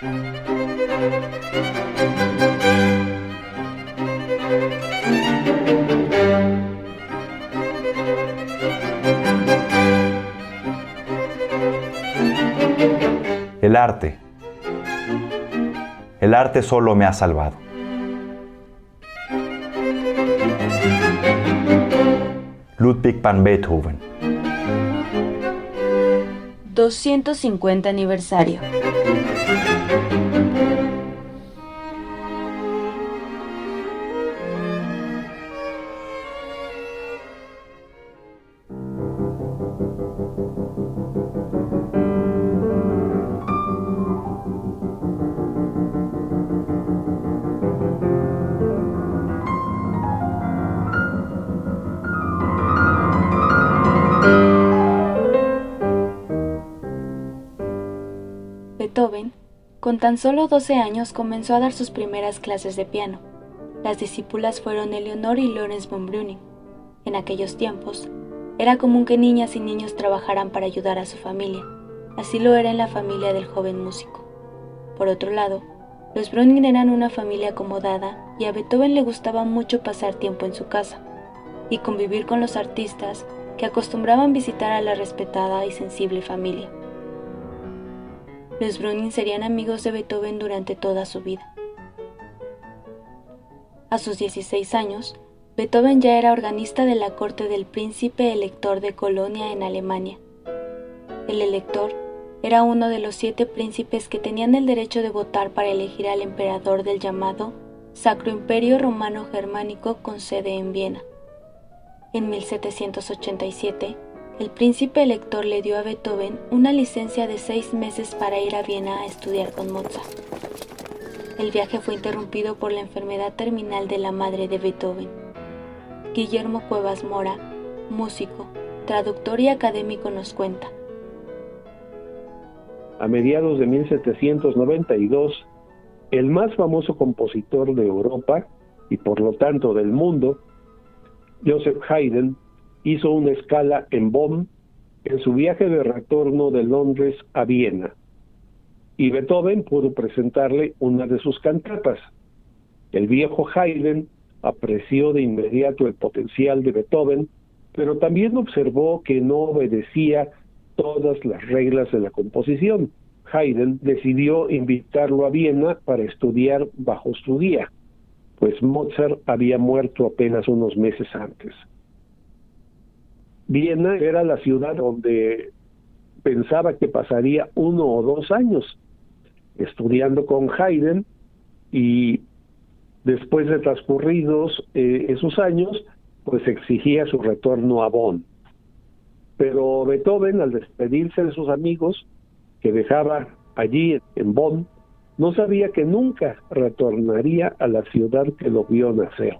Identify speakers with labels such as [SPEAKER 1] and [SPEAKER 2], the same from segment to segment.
[SPEAKER 1] El arte. El arte solo me ha salvado. Ludwig van Beethoven.
[SPEAKER 2] 250 aniversario. Beethoven, con tan solo 12 años, comenzó a dar sus primeras clases de piano. Las discípulas fueron Eleonor y Lorenz von Breuning. En aquellos tiempos, era común que niñas y niños trabajaran para ayudar a su familia. Así lo era en la familia del joven músico. Por otro lado, los Breuning eran una familia acomodada y a Beethoven le gustaba mucho pasar tiempo en su casa y convivir con los artistas que acostumbraban visitar a la respetada y sensible familia. Los Browning serían amigos de Beethoven durante toda su vida. A sus 16 años, Beethoven ya era organista de la corte del príncipe elector de Colonia en Alemania. El elector era uno de los siete príncipes que tenían el derecho de votar para elegir al emperador del llamado Sacro Imperio Romano Germánico con sede en Viena. En 1787, el príncipe elector le dio a Beethoven una licencia de seis meses para ir a Viena a estudiar con Mozart. El viaje fue interrumpido por la enfermedad terminal de la madre de Beethoven. Guillermo Cuevas Mora, músico, traductor y académico, nos cuenta.
[SPEAKER 3] A mediados de 1792, el más famoso compositor de Europa y por lo tanto del mundo, Joseph Haydn, hizo una escala en Bonn en su viaje de retorno de Londres a Viena. Y Beethoven pudo presentarle una de sus cantatas. El viejo Haydn apreció de inmediato el potencial de Beethoven, pero también observó que no obedecía todas las reglas de la composición. Haydn decidió invitarlo a Viena para estudiar bajo su guía, pues Mozart había muerto apenas unos meses antes. Viena era la ciudad donde pensaba que pasaría uno o dos años estudiando con Haydn y después de transcurridos eh, esos años, pues exigía su retorno a Bonn. Pero Beethoven, al despedirse de sus amigos que dejaba allí en Bonn, no sabía que nunca retornaría a la ciudad que lo vio nacer.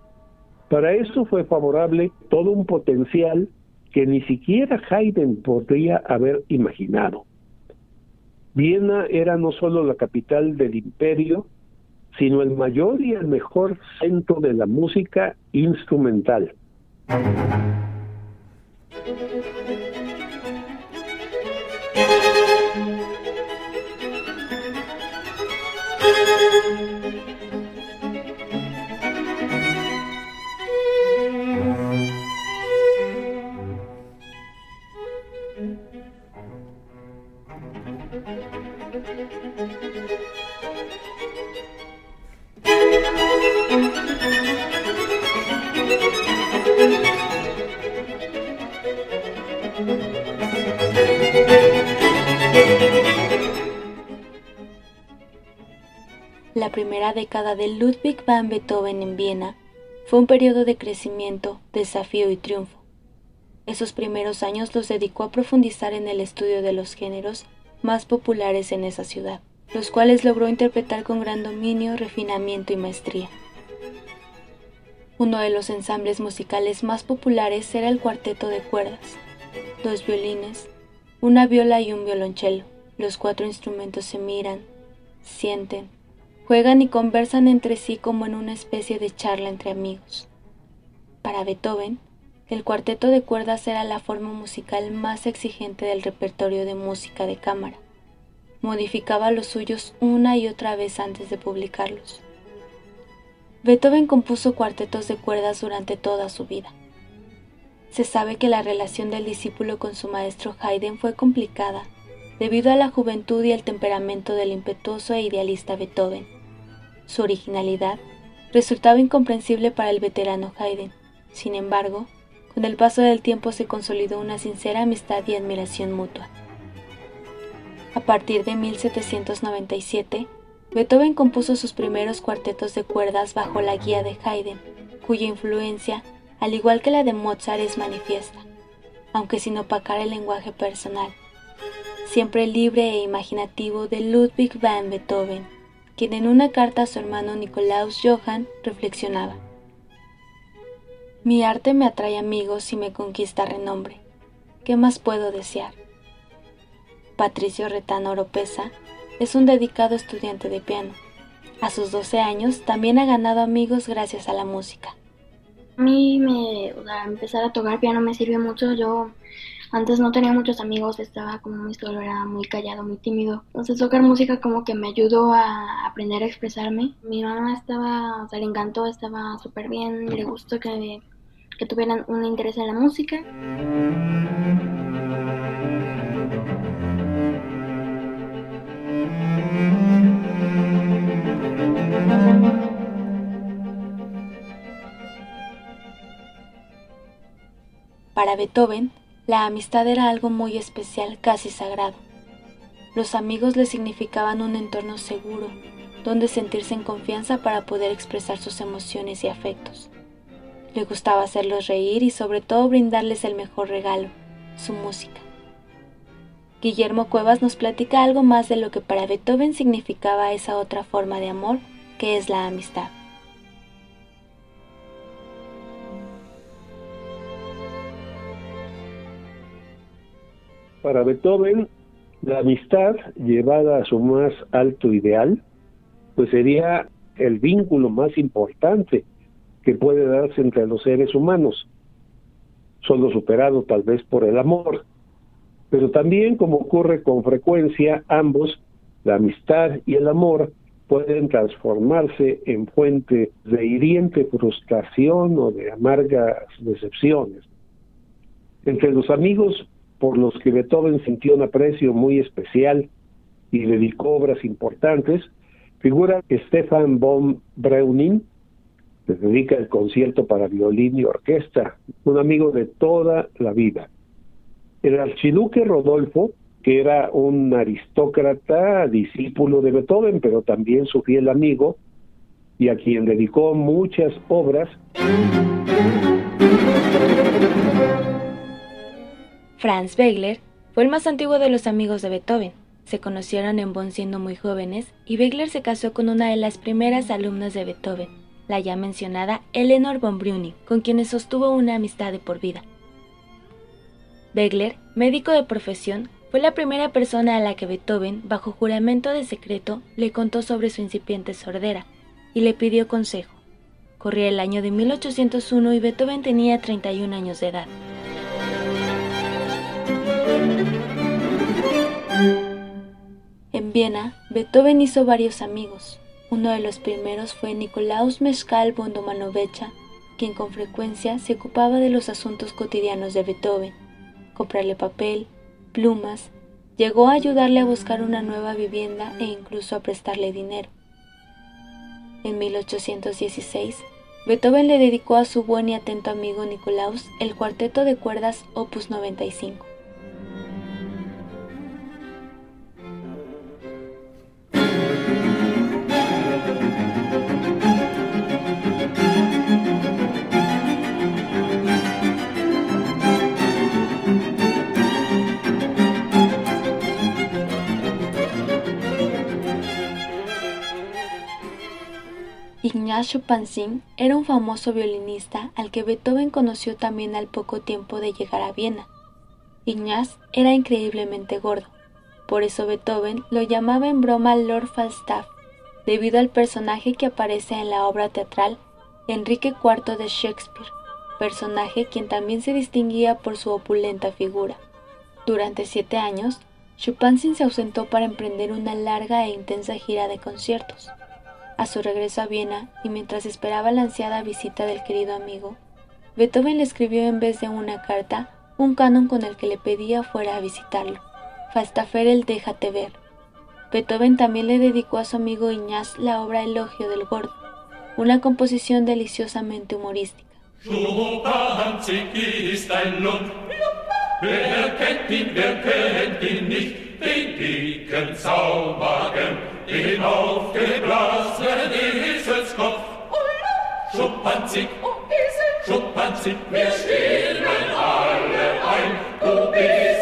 [SPEAKER 3] Para esto fue favorable todo un potencial que ni siquiera Haydn podría haber imaginado. Viena era no solo la capital del imperio, sino el mayor y el mejor centro de la música instrumental.
[SPEAKER 2] La primera década de Ludwig van Beethoven en Viena fue un periodo de crecimiento, desafío y triunfo. Esos primeros años los dedicó a profundizar en el estudio de los géneros más populares en esa ciudad, los cuales logró interpretar con gran dominio, refinamiento y maestría. Uno de los ensambles musicales más populares era el cuarteto de cuerdas, dos violines, una viola y un violonchelo. Los cuatro instrumentos se miran, sienten, juegan y conversan entre sí como en una especie de charla entre amigos. Para Beethoven, el cuarteto de cuerdas era la forma musical más exigente del repertorio de música de cámara. modificaba los suyos una y otra vez antes de publicarlos. Beethoven compuso cuartetos de cuerdas durante toda su vida. Se sabe que la relación del discípulo con su maestro Haydn fue complicada debido a la juventud y el temperamento del impetuoso e idealista Beethoven. Su originalidad resultaba incomprensible para el veterano Haydn. Sin embargo, con el paso del tiempo se consolidó una sincera amistad y admiración mutua. A partir de 1797, Beethoven compuso sus primeros cuartetos de cuerdas bajo la guía de Haydn, cuya influencia, al igual que la de Mozart, es manifiesta, aunque sin opacar el lenguaje personal, siempre libre e imaginativo de Ludwig van Beethoven, quien en una carta a su hermano Nikolaus Johann reflexionaba. Mi arte me atrae amigos y me conquista renombre. ¿Qué más puedo desear? Patricio Retano Oropesa es un dedicado estudiante de piano. A sus 12 años también ha ganado amigos gracias a la música.
[SPEAKER 4] A mí me, empezar a tocar piano me sirve mucho. Yo antes no tenía muchos amigos, estaba como muy solo, era muy callado, muy tímido. Entonces tocar música como que me ayudó a aprender a expresarme. Mi mamá estaba, o sea, le encantó, estaba súper bien, le gustó que, que tuvieran un interés en la música.
[SPEAKER 2] Para Beethoven, la amistad era algo muy especial, casi sagrado. Los amigos le significaban un entorno seguro, donde sentirse en confianza para poder expresar sus emociones y afectos. Le gustaba hacerlos reír y sobre todo brindarles el mejor regalo, su música. Guillermo Cuevas nos platica algo más de lo que para Beethoven significaba esa otra forma de amor que es la amistad.
[SPEAKER 3] Para Beethoven, la amistad llevada a su más alto ideal, pues sería el vínculo más importante que puede darse entre los seres humanos, solo superado tal vez por el amor. Pero también, como ocurre con frecuencia, ambos, la amistad y el amor, pueden transformarse en fuente de hiriente frustración o de amargas decepciones. Entre los amigos por los que Beethoven sintió un aprecio muy especial y dedicó obras importantes, figura Stefan von Breuning, que dedica el concierto para violín y orquesta, un amigo de toda la vida. El archiduque Rodolfo, que era un aristócrata, discípulo de Beethoven, pero también su fiel amigo, y a quien dedicó muchas obras.
[SPEAKER 2] Franz Wegler fue el más antiguo de los amigos de Beethoven. Se conocieron en Bonn siendo muy jóvenes y Wegler se casó con una de las primeras alumnas de Beethoven, la ya mencionada Eleanor von Breuning, con quienes sostuvo una amistad de por vida. Wegler, médico de profesión, fue la primera persona a la que Beethoven, bajo juramento de secreto, le contó sobre su incipiente sordera y le pidió consejo. Corría el año de 1801 y Beethoven tenía 31 años de edad. En Viena, Beethoven hizo varios amigos. Uno de los primeros fue Nicolaus Mezcal von quien con frecuencia se ocupaba de los asuntos cotidianos de Beethoven, comprarle papel, plumas, llegó a ayudarle a buscar una nueva vivienda e incluso a prestarle dinero. En 1816, Beethoven le dedicó a su buen y atento amigo Nicolaus el cuarteto de cuerdas Opus 95. Pansin era un famoso violinista al que Beethoven conoció también al poco tiempo de llegar a Viena. Ignaz era increíblemente gordo, por eso Beethoven lo llamaba en broma Lord Falstaff, debido al personaje que aparece en la obra teatral Enrique IV de Shakespeare, personaje quien también se distinguía por su opulenta figura. Durante siete años, Chupinsin se ausentó para emprender una larga e intensa gira de conciertos. A su regreso a Viena y mientras esperaba la ansiada visita del querido amigo, Beethoven le escribió en vez de una carta un canon con el que le pedía fuera a visitarlo, Falstafer el Déjate ver. Beethoven también le dedicó a su amigo Iñaz la obra Elogio del Gordo, una composición deliciosamente humorística. den dicken Zaubergen, den aufgeblasenen Eselskopf. Schuppanzig, oh, Schuppanzig, wir stimmen alle ein, du bist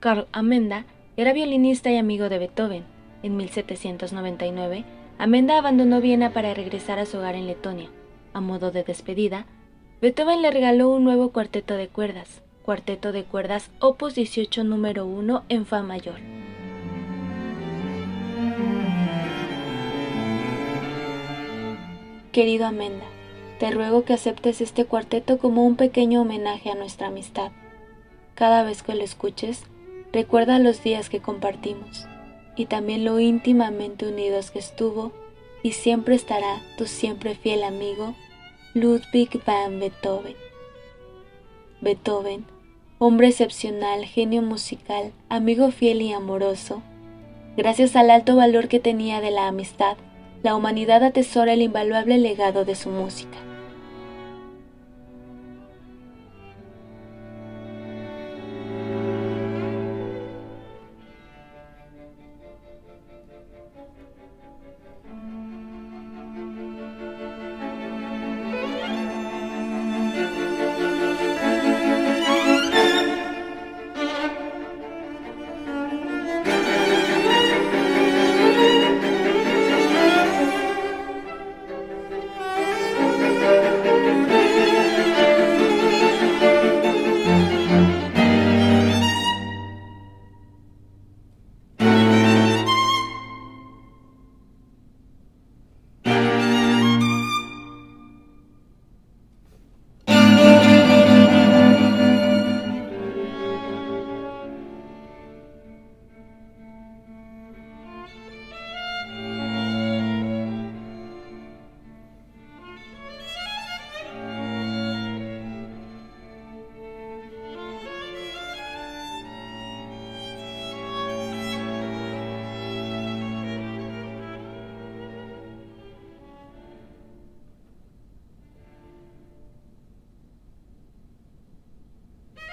[SPEAKER 2] Carl Amenda era violinista y amigo de Beethoven. En 1799, Amenda abandonó Viena para regresar a su hogar en Letonia. A modo de despedida, Beethoven le regaló un nuevo cuarteto de cuerdas, cuarteto de cuerdas Opus 18 número 1 en Fa mayor. Querido Amenda, te ruego que aceptes este cuarteto como un pequeño homenaje a nuestra amistad. Cada vez que lo escuches, Recuerda los días que compartimos y también lo íntimamente unidos que estuvo y siempre estará tu siempre fiel amigo Ludwig van Beethoven. Beethoven, hombre excepcional, genio musical, amigo fiel y amoroso, gracias al alto valor que tenía de la amistad, la humanidad atesora el invaluable legado de su música.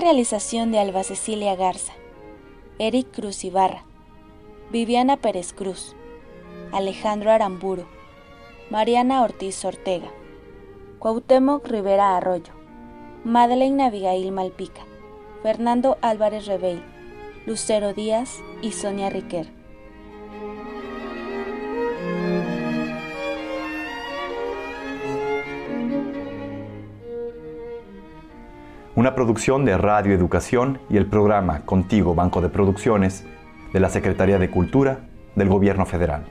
[SPEAKER 2] Realización de Alba Cecilia Garza, Eric Cruz Ibarra, Viviana Pérez Cruz, Alejandro Aramburo, Mariana Ortiz Ortega, Cuauhtémoc Rivera Arroyo, Madeleine Abigail Malpica, Fernando Álvarez Rebeil, Lucero Díaz y Sonia Riquer.
[SPEAKER 1] Una producción de Radio Educación y el programa Contigo Banco de Producciones de la Secretaría de Cultura del Gobierno Federal.